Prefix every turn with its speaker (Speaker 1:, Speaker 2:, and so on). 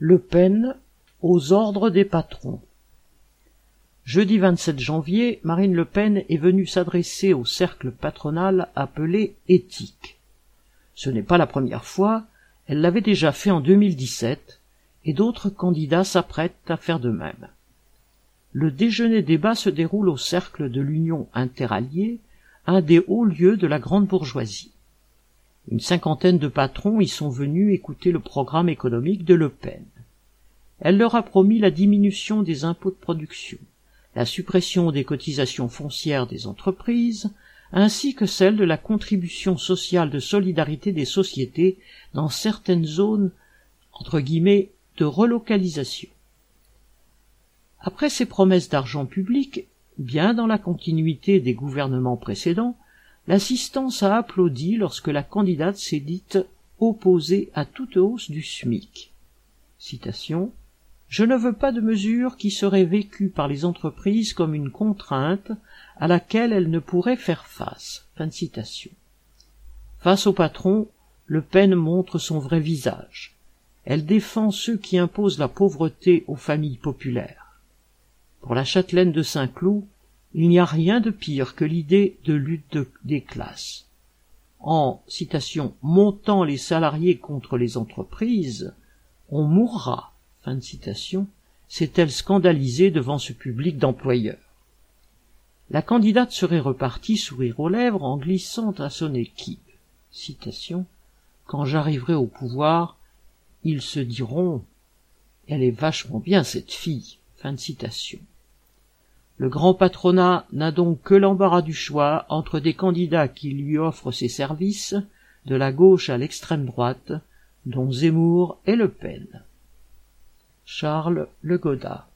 Speaker 1: Le Pen aux ordres des patrons. Jeudi 27 janvier, Marine Le Pen est venue s'adresser au cercle patronal appelé éthique. Ce n'est pas la première fois, elle l'avait déjà fait en 2017, et d'autres candidats s'apprêtent à faire de même. Le déjeuner débat se déroule au cercle de l'Union interalliée, un des hauts lieux de la grande bourgeoisie. Une cinquantaine de patrons y sont venus écouter le programme économique de Le Pen. Elle leur a promis la diminution des impôts de production, la suppression des cotisations foncières des entreprises, ainsi que celle de la contribution sociale de solidarité des sociétés dans certaines zones entre guillemets de relocalisation. Après ces promesses d'argent public, bien dans la continuité des gouvernements précédents, l'assistance a applaudi lorsque la candidate s'est dite opposée à toute hausse du SMIC. Je ne veux pas de mesures qui seraient vécues par les entreprises comme une contrainte à laquelle elles ne pourraient faire face. citation. Face au patron, Le Pen montre son vrai visage. Elle défend ceux qui imposent la pauvreté aux familles populaires. Pour la châtelaine de Saint-Cloud, il n'y a rien de pire que l'idée de lutte des classes. En citation montant les salariés contre les entreprises, on mourra citation, s'est-elle scandalisée devant ce public d'employeurs. La candidate serait repartie sourire aux lèvres en glissant à son équipe. Citation. Quand j'arriverai au pouvoir, ils se diront Elle est vachement bien cette fille. Fin de citation. Le grand patronat n'a donc que l'embarras du choix entre des candidats qui lui offrent ses services, de la gauche à l'extrême droite, dont Zemmour et Le Pen. Charles Le Goda